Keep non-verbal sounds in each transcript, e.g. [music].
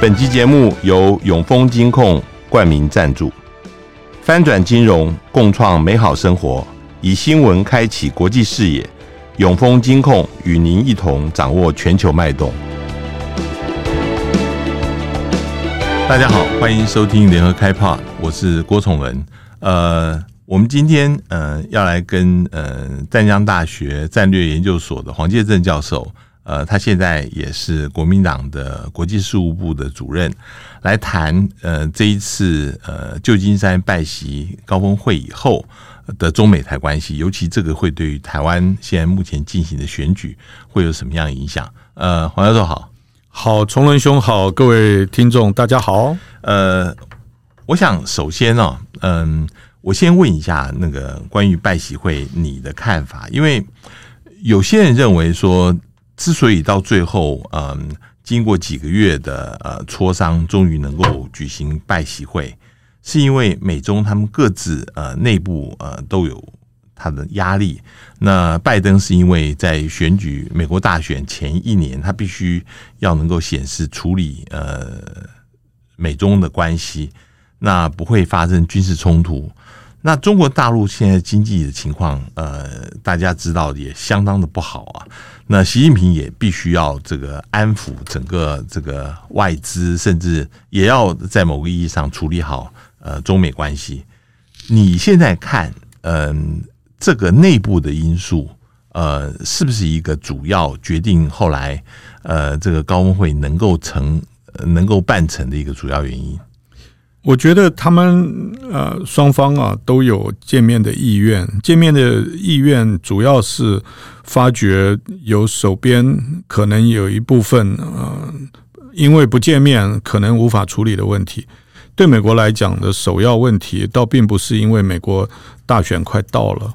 本集节目由永丰金控冠名赞助，翻转金融，共创美好生活，以新闻开启国际视野。永丰金控与您一同掌握全球脉动。大家好，欢迎收听联合开炮，我是郭崇文。呃，我们今天呃要来跟呃湛江大学战略研究所的黄介正教授，呃，他现在也是国民党的国际事务部的主任，来谈呃这一次呃旧金山拜习高峰会以后。的中美台关系，尤其这个会对于台湾现在目前进行的选举会有什么样影响？呃，黄教授好，好，崇伦兄好，各位听众大家好。呃，我想首先呢、哦，嗯，我先问一下那个关于拜习会你的看法，因为有些人认为说，之所以到最后，嗯，经过几个月的呃磋商，终于能够举行拜习会。是因为美中他们各自呃内部呃都有他的压力。那拜登是因为在选举美国大选前一年，他必须要能够显示处理呃美中的关系，那不会发生军事冲突。那中国大陆现在经济的情况呃大家知道也相当的不好啊。那习近平也必须要这个安抚整个这个外资，甚至也要在某个意义上处理好。呃，中美关系，你现在看，嗯、这个内部的因素，呃，是不是一个主要决定后来，呃，这个高峰会能够成、能够办成的一个主要原因？我觉得他们呃双方啊都有见面的意愿，见面的意愿主要是发觉有手边可能有一部分呃，因为不见面可能无法处理的问题。对美国来讲的首要问题，倒并不是因为美国大选快到了，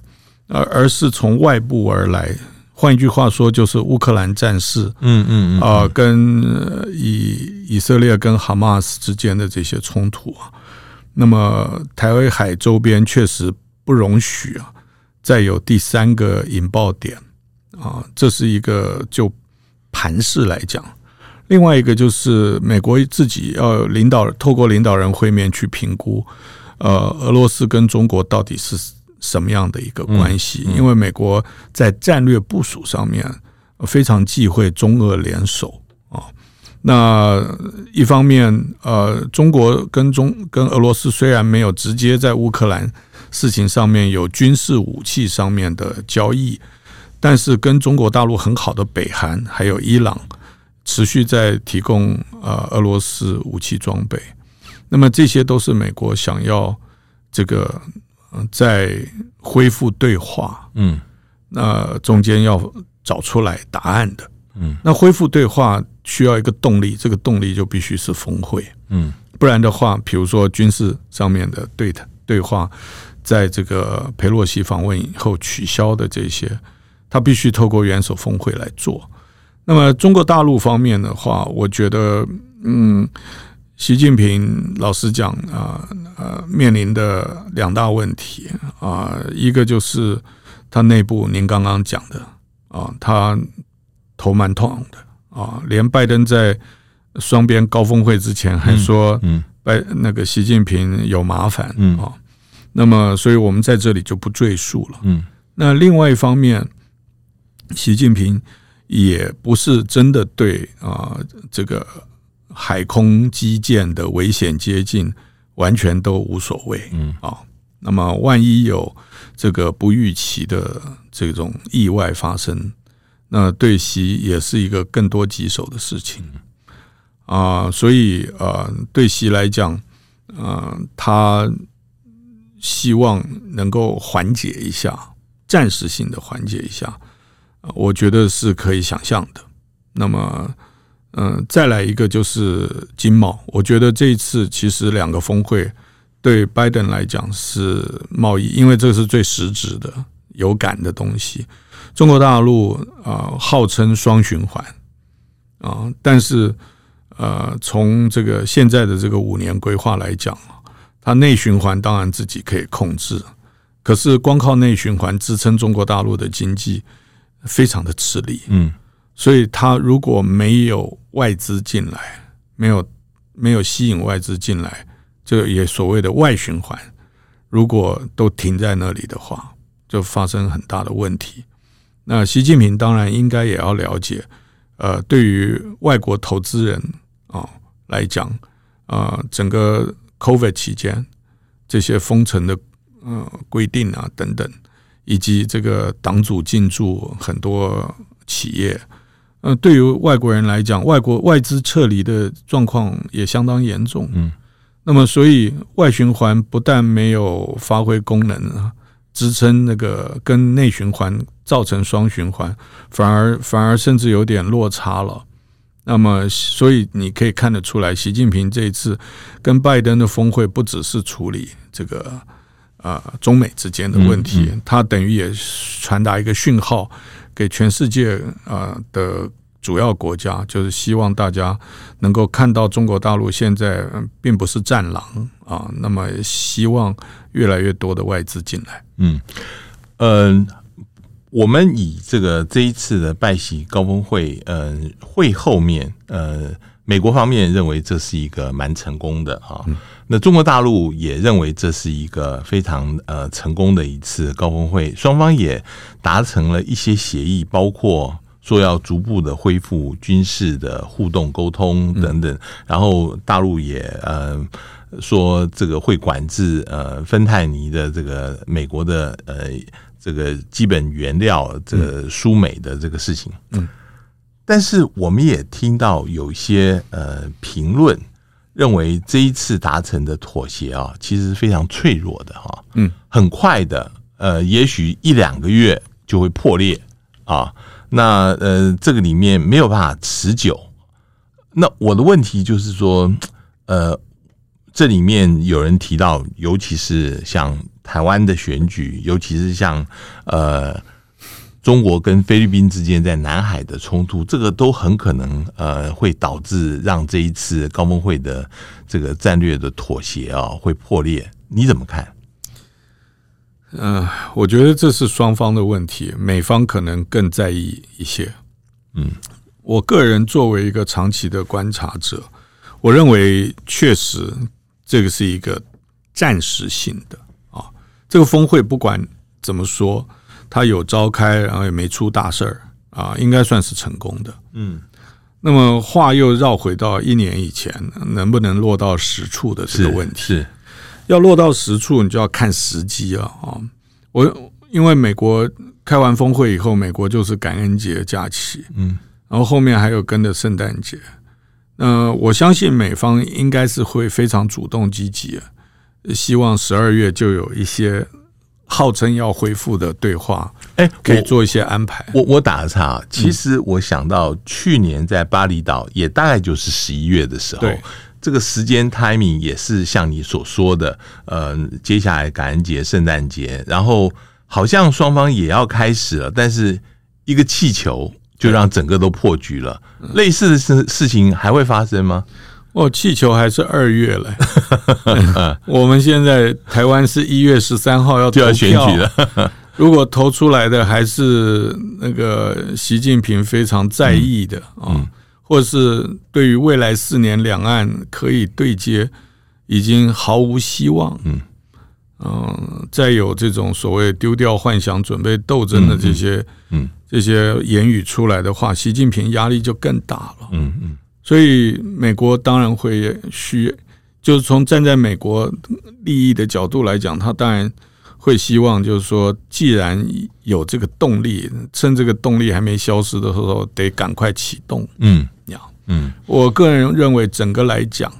而而是从外部而来。换一句话说，就是乌克兰战事，嗯嗯啊，跟以以色列跟哈马斯之间的这些冲突啊，那么台湾海周边确实不容许啊，再有第三个引爆点啊，这是一个就盘势来讲。另外一个就是美国自己要领导，透过领导人会面去评估，呃，俄罗斯跟中国到底是什么样的一个关系？因为美国在战略部署上面非常忌讳中俄联手啊。那一方面，呃，中国跟中跟俄罗斯虽然没有直接在乌克兰事情上面有军事武器上面的交易，但是跟中国大陆很好的北韩还有伊朗。持续在提供呃俄罗斯武器装备，那么这些都是美国想要这个在恢复对话，嗯，那中间要找出来答案的，嗯，那恢复对话需要一个动力，这个动力就必须是峰会，嗯，不然的话，比如说军事上面的对谈对话，在这个佩洛西访问以后取消的这些，他必须透过元首峰会来做。那么中国大陆方面的话，我觉得，嗯，习近平老实讲啊，呃，面临的两大问题啊，一个就是他内部您刚刚讲的啊，他头蛮痛的啊，连拜登在双边高峰会之前还说，嗯，拜那个习近平有麻烦，嗯。啊，那么所以我们在这里就不赘述了，嗯，那另外一方面，习近平。也不是真的对啊，这个海空基建的危险接近完全都无所谓，嗯啊，那么万一有这个不预期的这种意外发生，那对习也是一个更多棘手的事情啊，所以啊，对习来讲，啊，他希望能够缓解一下，暂时性的缓解一下。我觉得是可以想象的。那么，嗯，再来一个就是经贸。我觉得这一次其实两个峰会对拜登来讲是贸易，因为这是最实质的、有感的东西。中国大陆啊，号称双循环啊，但是呃，从这个现在的这个五年规划来讲，它内循环当然自己可以控制，可是光靠内循环支撑中国大陆的经济。非常的吃力，嗯，所以他如果没有外资进来，没有没有吸引外资进来，这也所谓的外循环，如果都停在那里的话，就发生很大的问题。那习近平当然应该也要了解，呃，对于外国投资人啊来讲，啊，整个 COVID 期间这些封城的呃规定啊等等，以及这个党组进驻很多企业。呃，对于外国人来讲，外国外资撤离的状况也相当严重。嗯，那么所以外循环不但没有发挥功能啊，支撑那个跟内循环造成双循环，反而反而甚至有点落差了。那么，所以你可以看得出来，习近平这一次跟拜登的峰会不只是处理这个啊、呃、中美之间的问题，他等于也传达一个讯号。给全世界啊的主要国家，就是希望大家能够看到中国大陆现在并不是战狼啊，那么希望越来越多的外资进来。嗯，嗯、呃，我们以这个这一次的拜习高峰会，嗯、会后面，呃，美国方面认为这是一个蛮成功的啊。嗯那中国大陆也认为这是一个非常呃成功的一次高峰会，双方也达成了一些协议，包括说要逐步的恢复军事的互动沟通等等。然后大陆也呃说这个会管制呃芬太尼的这个美国的呃这个基本原料这个输美的这个事情。嗯，但是我们也听到有一些呃评论。认为这一次达成的妥协啊，其实是非常脆弱的哈，嗯，很快的，呃，也许一两个月就会破裂啊，那呃，这个里面没有办法持久。那我的问题就是说，呃，这里面有人提到，尤其是像台湾的选举，尤其是像呃。中国跟菲律宾之间在南海的冲突，这个都很可能呃会导致让这一次高峰会的这个战略的妥协啊会破裂。你怎么看？嗯、呃，我觉得这是双方的问题，美方可能更在意一些。嗯，我个人作为一个长期的观察者，我认为确实这个是一个暂时性的啊。这个峰会不管怎么说。他有召开，然后也没出大事儿啊，应该算是成功的。嗯，那么话又绕回到一年以前，能不能落到实处的这个问题？是，是要落到实处，你就要看时机了啊。我因为美国开完峰会以后，美国就是感恩节假期，嗯，然后后面还有跟着圣诞节。那我相信美方应该是会非常主动积极，希望十二月就有一些。号称要恢复的对话，哎，可以做一些安排。我我打个岔，其实我想到去年在巴厘岛，也大概就是十一月的时候，这个时间 timing 也是像你所说的，呃，接下来感恩节、圣诞节，然后好像双方也要开始了，但是一个气球就让整个都破局了。类似的事事情还会发生吗？哦，气球还是二月了。[laughs] 我们现在台湾是一月十三号要投票，就要选举了。[laughs] 如果投出来的还是那个习近平非常在意的啊，或是对于未来四年两岸可以对接已经毫无希望，嗯嗯，再有这种所谓丢掉幻想、准备斗争的这些嗯这些言语出来的话，习近平压力就更大了。嗯嗯。所以，美国当然会需，就是从站在美国利益的角度来讲，他当然会希望，就是说，既然有这个动力，趁这个动力还没消失的时候，得赶快启动。嗯，要嗯，我个人认为，整个来讲，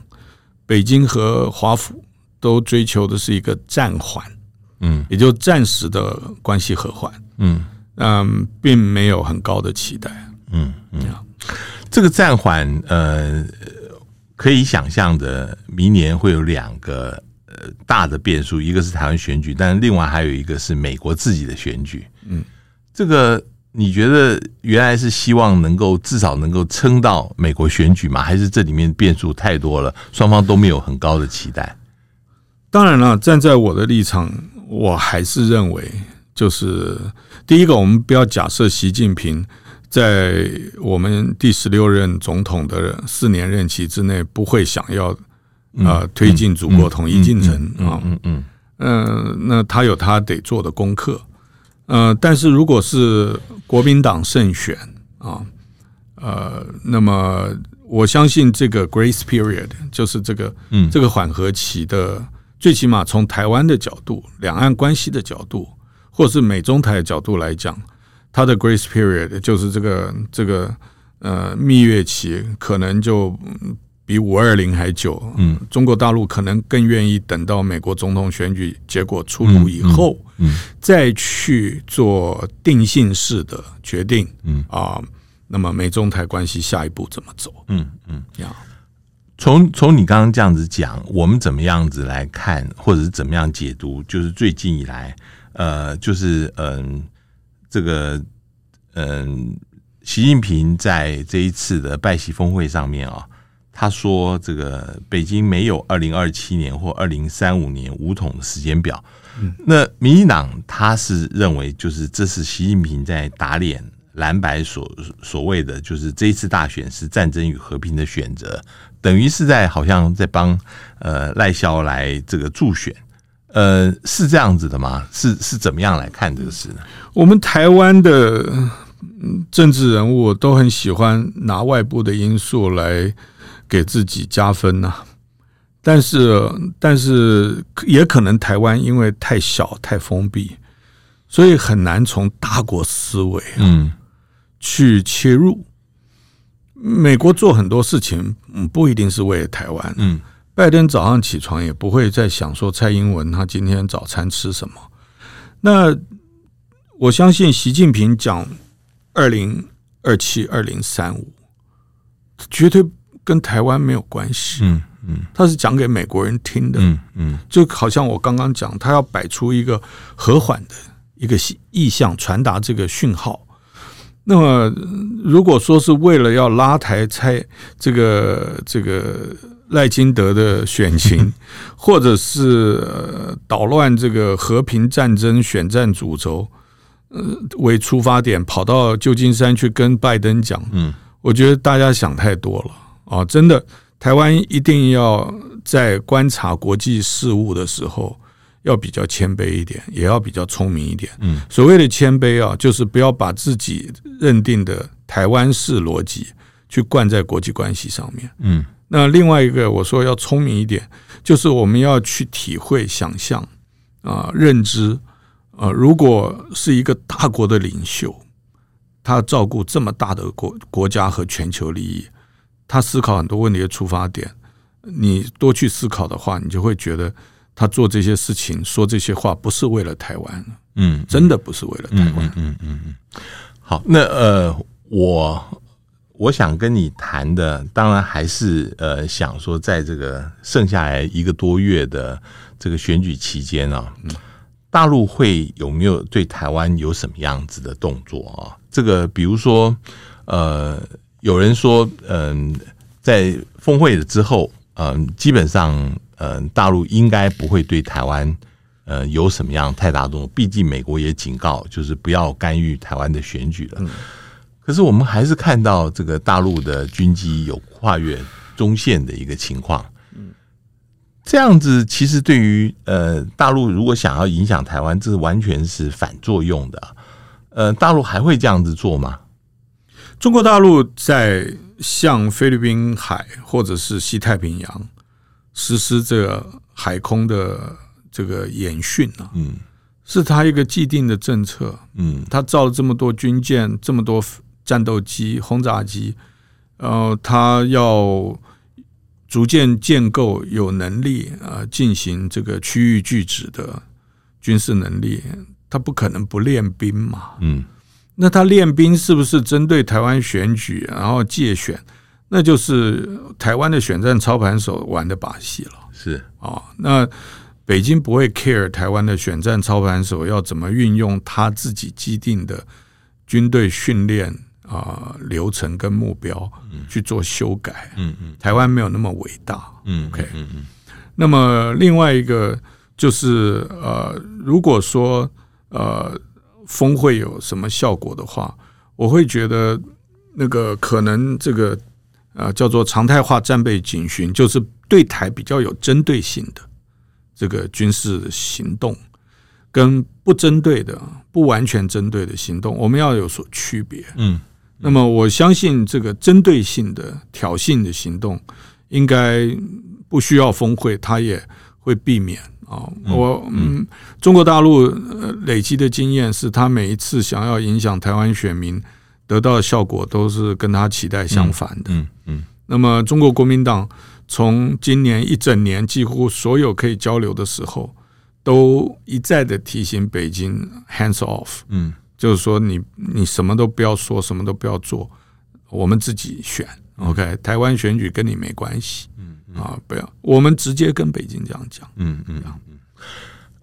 北京和华府都追求的是一个暂缓，嗯，也就暂时的关系和缓，嗯。嗯，并没有很高的期待，嗯嗯。这个暂缓，呃，可以想象的，明年会有两个呃大的变数，一个是台湾选举，但另外还有一个是美国自己的选举。嗯，这个你觉得原来是希望能够至少能够撑到美国选举吗？还是这里面变数太多了，双方都没有很高的期待？当然了，站在我的立场，我还是认为，就是第一个，我们不要假设习近平。在我们第十六任总统的四年任期之内，不会想要呃推进祖国统一进程啊。嗯嗯嗯，那他有他得做的功课。呃，但是如果是国民党胜选啊，呃，那么我相信这个 Grace Period 就是这个嗯这个缓和期的，最起码从台湾的角度、两岸关系的角度，或是美中台的角度来讲。它的 grace period 就是这个这个呃蜜月期，可能就比五二零还久。嗯，中国大陆可能更愿意等到美国总统选举结果出炉以后，嗯，再去做定性式的决定。嗯啊，那么美中台关系下一步怎么走？嗯嗯，呀，从从你刚刚这样子讲，我们怎么样子来看，或者是怎么样解读？就是最近以来，呃，就是嗯。这个嗯，习近平在这一次的拜习峰会上面啊，他说这个北京没有二零二七年或二零三五年五统的时间表。那民进党他是认为，就是这是习近平在打脸蓝白所所谓的，就是这一次大选是战争与和平的选择，等于是在好像在帮呃赖萧来这个助选。呃，是这样子的吗？是是怎么样来看这个事呢？我们台湾的政治人物都很喜欢拿外部的因素来给自己加分呐、啊，但是但是也可能台湾因为太小太封闭，所以很难从大国思维嗯去切入。美国做很多事情，嗯，不一定是为了台湾，嗯。拜登早上起床也不会再想说蔡英文他今天早餐吃什么。那我相信习近平讲二零二七、二零三五，绝对跟台湾没有关系。嗯嗯，他是讲给美国人听的。嗯嗯，就好像我刚刚讲，他要摆出一个和缓的一个意向，传达这个讯号。那么如果说是为了要拉抬蔡这个这个。赖清德的选情，[laughs] 或者是捣乱这个和平战争选战主轴，呃，为出发点跑到旧金山去跟拜登讲，嗯，我觉得大家想太多了啊！真的，台湾一定要在观察国际事务的时候，要比较谦卑一点，也要比较聪明一点。嗯，所谓的谦卑啊，就是不要把自己认定的台湾式逻辑去灌在国际关系上面。嗯。那另外一个，我说要聪明一点，就是我们要去体会、想象啊、认知啊。如果是一个大国的领袖，他照顾这么大的国国家和全球利益，他思考很多问题的出发点，你多去思考的话，你就会觉得他做这些事情、说这些话不是为了台湾，嗯，真的不是为了台湾，嗯嗯嗯。好，那呃，我。我想跟你谈的，当然还是呃，想说，在这个剩下来一个多月的这个选举期间啊，大陆会有没有对台湾有什么样子的动作啊？这个比如说，呃，有人说，嗯，在峰会了之后，嗯，基本上，嗯，大陆应该不会对台湾，呃，有什么样太大动作。毕竟美国也警告，就是不要干预台湾的选举了。可是我们还是看到这个大陆的军机有跨越中线的一个情况，这样子其实对于呃大陆如果想要影响台湾，这是完全是反作用的。呃，大陆还会这样子做吗？中国大陆在向菲律宾海或者是西太平洋实施这个海空的这个演训啊，嗯，是他一个既定的政策，嗯，他造了这么多军舰，这么多。战斗机、轰炸机，呃，他要逐渐建构有能力啊，进行这个区域拒止的军事能力，他不可能不练兵嘛。嗯，那他练兵是不是针对台湾选举，然后借选？那就是台湾的选战操盘手玩的把戏了。是啊，哦，那北京不会 care 台湾的选战操盘手要怎么运用他自己既定的军队训练。啊，流程跟目标去做修改。嗯嗯，台湾没有那么伟大。嗯，OK。嗯嗯。那么另外一个就是呃，如果说呃峰会有什么效果的话，我会觉得那个可能这个呃叫做常态化战备警巡，就是对台比较有针对性的这个军事行动，跟不针对的、不完全针对的行动，我们要有所区别。嗯，那么我相信这个针对性的挑衅的行动，应该不需要峰会，他也会避免。啊，我嗯，中国大陆累积的经验是，他每一次想要影响台湾选民，得到的效果都是跟他期待相反的。嗯嗯。那么，中国国民党从今年一整年，几乎所有可以交流的时候，都一再的提醒北京 “hands off”。嗯，就是说，你你什么都不要说，什么都不要做，我们自己选。OK，台湾选举跟你没关系。嗯啊，不要，我们直接跟北京这样讲。嗯嗯嗯。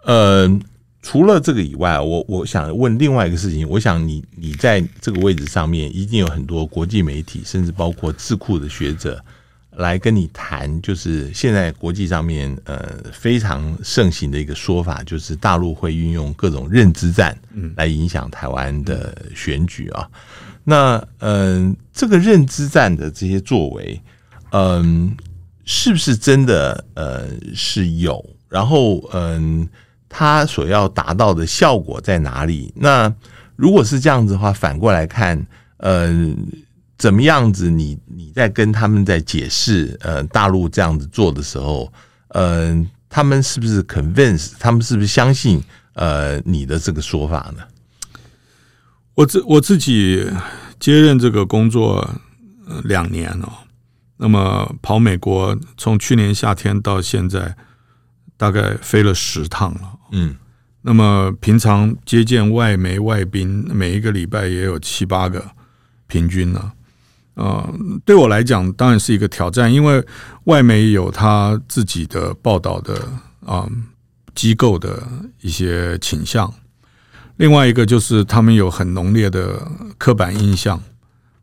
呃，除了这个以外，我我想问另外一个事情。我想你你在这个位置上面，一定有很多国际媒体，甚至包括智库的学者来跟你谈，就是现在国际上面呃非常盛行的一个说法，就是大陆会运用各种认知战来影响台湾的选举啊。那嗯、呃，这个认知战的这些作为，嗯、呃。是不是真的？呃，是有。然后，嗯，他所要达到的效果在哪里？那如果是这样子的话，反过来看，呃，怎么样子你？你在跟他们在解释，呃，大陆这样子做的时候，呃，他们是不是 convince？他们是不是相信？呃，你的这个说法呢？我自我自己接任这个工作两年了。那么跑美国，从去年夏天到现在，大概飞了十趟了。嗯，那么平常接见外媒外宾，每一个礼拜也有七八个，平均呢。呃，对我来讲当然是一个挑战，因为外媒有他自己的报道的啊、呃、机构的一些倾向，另外一个就是他们有很浓烈的刻板印象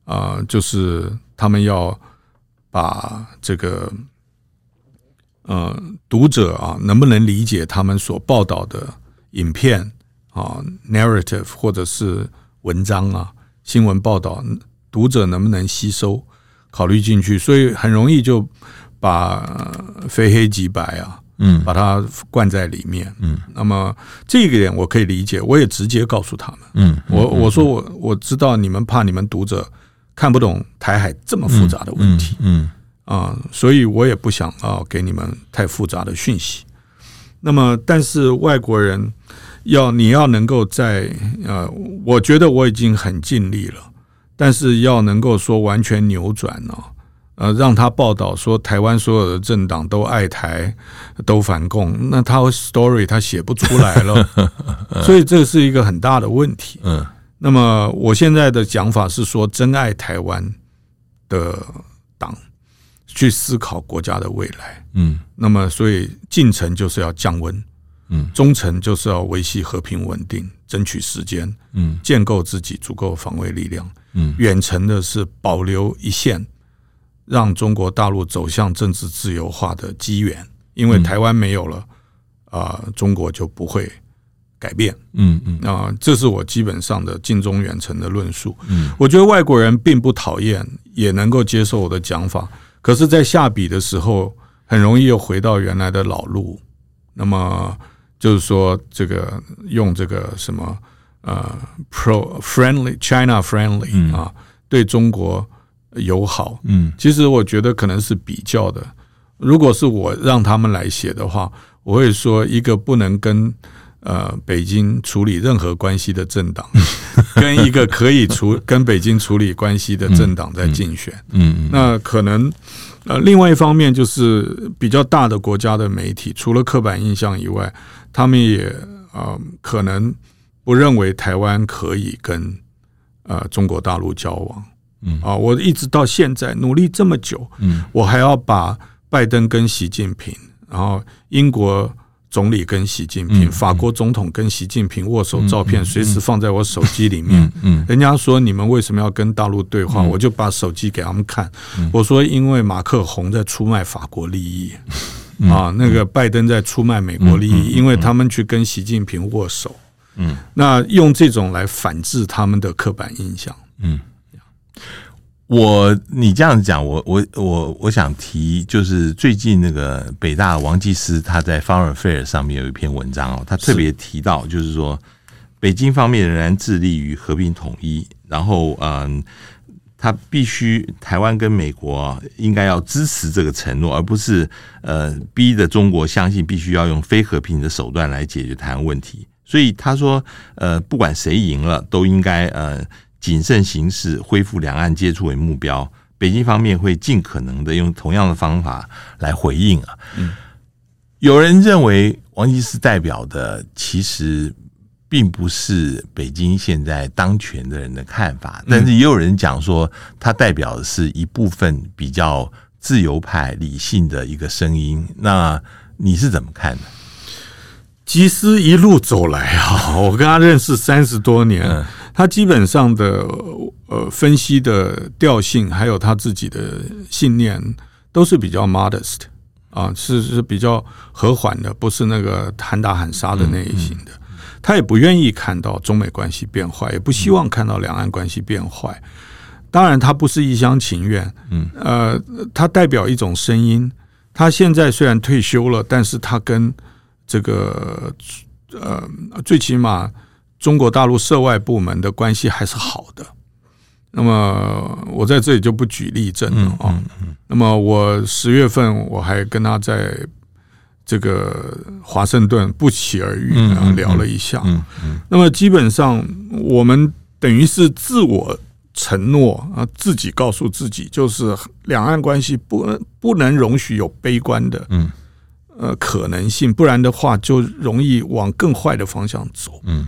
啊、呃，就是他们要。把这个呃读者啊，能不能理解他们所报道的影片啊，narrative 或者是文章啊，新闻报道，读者能不能吸收、考虑进去？所以很容易就把非黑即白啊，嗯，把它灌在里面，嗯。那么这个点我可以理解，我也直接告诉他们，嗯，我我说我我知道你们怕你们读者。看不懂台海这么复杂的问题，嗯啊，所以我也不想啊给你们太复杂的讯息。那么，但是外国人要你要能够在呃，我觉得我已经很尽力了，但是要能够说完全扭转呢，呃，让他报道说台湾所有的政党都爱台都反共，那他 story 他写不出来了，[laughs] 所以这是一个很大的问题。嗯。那么我现在的讲法是说，真爱台湾的党去思考国家的未来，嗯，那么所以进程就是要降温，嗯，中程就是要维系和平稳定，争取时间，嗯，建构自己足够防卫力量，嗯，远程的是保留一线，让中国大陆走向政治自由化的机缘，因为台湾没有了，啊，中国就不会。改变，嗯嗯。啊，这是我基本上的近中远程的论述。嗯，我觉得外国人并不讨厌，也能够接受我的讲法。可是，在下笔的时候，很容易又回到原来的老路。那么，就是说，这个用这个什么呃，pro friendly China friendly 啊，对中国友好。嗯，其实我觉得可能是比较的。如果是我让他们来写的话，我会说一个不能跟。呃，北京处理任何关系的政党，[laughs] 跟一个可以处 [laughs] 跟北京处理关系的政党在竞选，嗯，那可能呃，另外一方面就是比较大的国家的媒体，除了刻板印象以外，他们也呃可能不认为台湾可以跟呃中国大陆交往，嗯。啊，我一直到现在努力这么久，嗯，我还要把拜登跟习近平，然后英国。总理跟习近平，法国总统跟习近平握手照片，随时放在我手机里面。人家说你们为什么要跟大陆对话？我就把手机给他们看。我说因为马克宏在出卖法国利益。啊，那个拜登在出卖美国利益，因为他们去跟习近平握手，嗯，那用这种来反制他们的刻板印象。嗯，我你这样讲，我我我我想提，就是最近那个北大王继思他在《Foreign Affairs》上面有一篇文章哦，他特别提到，就是说北京方面仍然致力于和平统一，然后嗯。他必须台湾跟美国应该要支持这个承诺，而不是呃逼着中国相信必须要用非和平的手段来解决台湾问题。所以他说，呃，不管谁赢了，都应该呃谨慎行事，恢复两岸接触为目标。北京方面会尽可能的用同样的方法来回应啊。嗯，有人认为王吉思代表的其实。并不是北京现在当权的人的看法，但是也有人讲说，他代表的是一部分比较自由派、理性的一个声音。那你是怎么看的？吉斯一路走来啊，我跟他认识三十多年，他基本上的呃分析的调性，还有他自己的信念，都是比较 modest 啊，是是比较和缓的，不是那个喊打喊杀的那一型的。他也不愿意看到中美关系变坏，也不希望看到两岸关系变坏。当然，他不是一厢情愿。嗯，呃，他代表一种声音。他现在虽然退休了，但是他跟这个呃，最起码中国大陆涉外部门的关系还是好的。那么，我在这里就不举例证了啊。那么，我十月份我还跟他在。这个华盛顿不期而遇，然后聊了一下。那么基本上我们等于是自我承诺啊，自己告诉自己，就是两岸关系不不能容许有悲观的嗯呃可能性，不然的话就容易往更坏的方向走。嗯，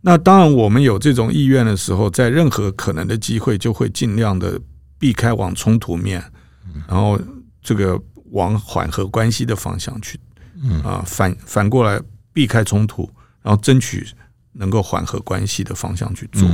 那当然我们有这种意愿的时候，在任何可能的机会，就会尽量的避开往冲突面，然后这个往缓和关系的方向去。嗯啊，反反过来避开冲突，然后争取能够缓和关系的方向去做。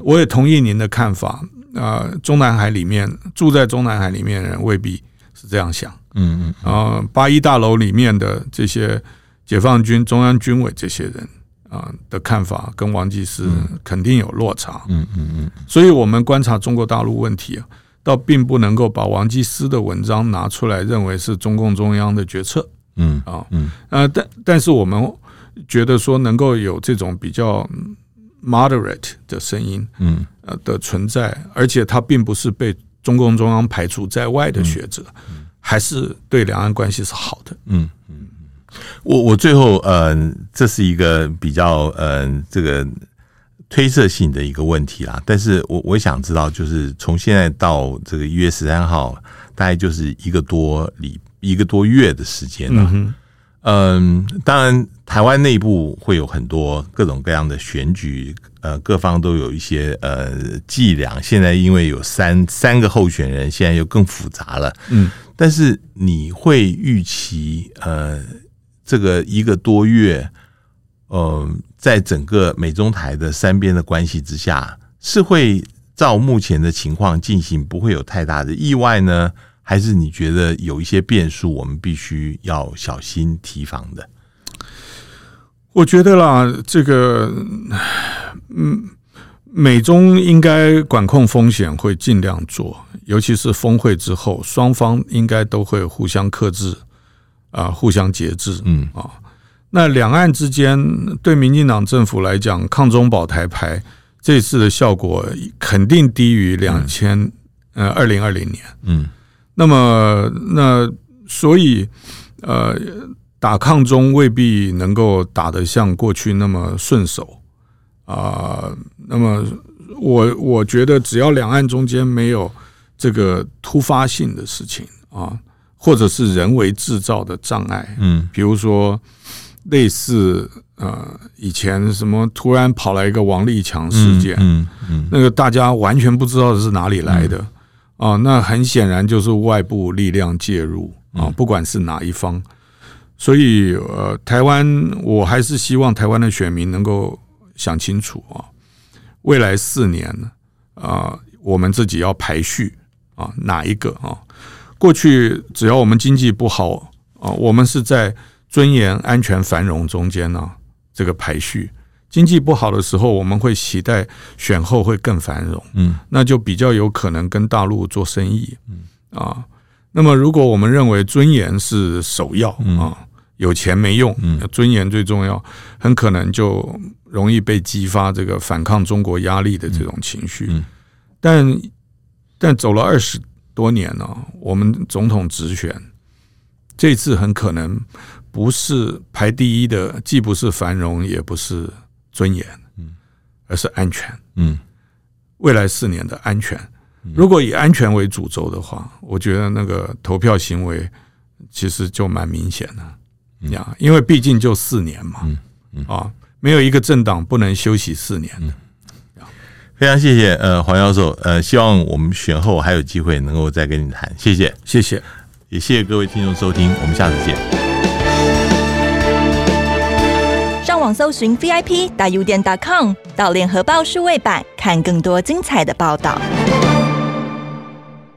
我也同意您的看法。啊，中南海里面住在中南海里面的人未必是这样想。嗯嗯。然后八一大楼里面的这些解放军中央军委这些人啊的看法，跟王继思肯定有落差。嗯嗯嗯。所以我们观察中国大陆问题啊，倒并不能够把王继思的文章拿出来认为是中共中央的决策。嗯啊嗯呃，但但是我们觉得说能够有这种比较 moderate 的声音，嗯呃的存在，而且他并不是被中共中央排除在外的学者，还是对两岸关系是好的。嗯嗯，我我最后呃，这是一个比较呃这个推测性的一个问题啦，但是我我想知道，就是从现在到这个一月十三号，大概就是一个多礼。一个多月的时间了，嗯，嗯，当然，台湾内部会有很多各种各样的选举，呃，各方都有一些呃伎俩。现在因为有三三个候选人，现在又更复杂了，嗯。但是你会预期，呃，这个一个多月，呃，在整个美中台的三边的关系之下，是会照目前的情况进行，不会有太大的意外呢？还是你觉得有一些变数，我们必须要小心提防的？我觉得啦，这个嗯，美中应该管控风险会尽量做，尤其是峰会之后，双方应该都会互相克制啊，互相节制。嗯啊，那两岸之间对民进党政府来讲，抗中保台牌这次的效果肯定低于两千呃二零二零年。嗯。那么，那所以，呃，打抗中未必能够打得像过去那么顺手啊，呃。那么，我我觉得，只要两岸中间没有这个突发性的事情啊，或者是人为制造的障碍，嗯，比如说类似呃以前什么突然跑来一个王立强事件，嗯嗯，那个大家完全不知道是哪里来的。啊，那很显然就是外部力量介入啊，不管是哪一方，所以呃，台湾我还是希望台湾的选民能够想清楚啊，未来四年啊，我们自己要排序啊，哪一个啊？过去只要我们经济不好啊，我们是在尊严、安全、繁荣中间呢，这个排序。经济不好的时候，我们会期待选后会更繁荣，嗯，那就比较有可能跟大陆做生意，嗯啊。那么如果我们认为尊严是首要啊，有钱没用，尊严最重要，很可能就容易被激发这个反抗中国压力的这种情绪。但但走了二十多年了，我们总统直选这次很可能不是排第一的，既不是繁荣，也不是尊严，而是安全。嗯，未来四年的安全，如果以安全为主轴的话，我觉得那个投票行为其实就蛮明显的呀，因为毕竟就四年嘛，啊，没有一个政党不能休息四年的。非常谢谢呃黄教授，呃，希望我们选后还有机会能够再跟你谈，谢谢，谢谢，也谢谢各位听众收听，我们下次见。上网搜寻 VIP 大 U 店 .com 到联合报数位版看更多精彩的报道。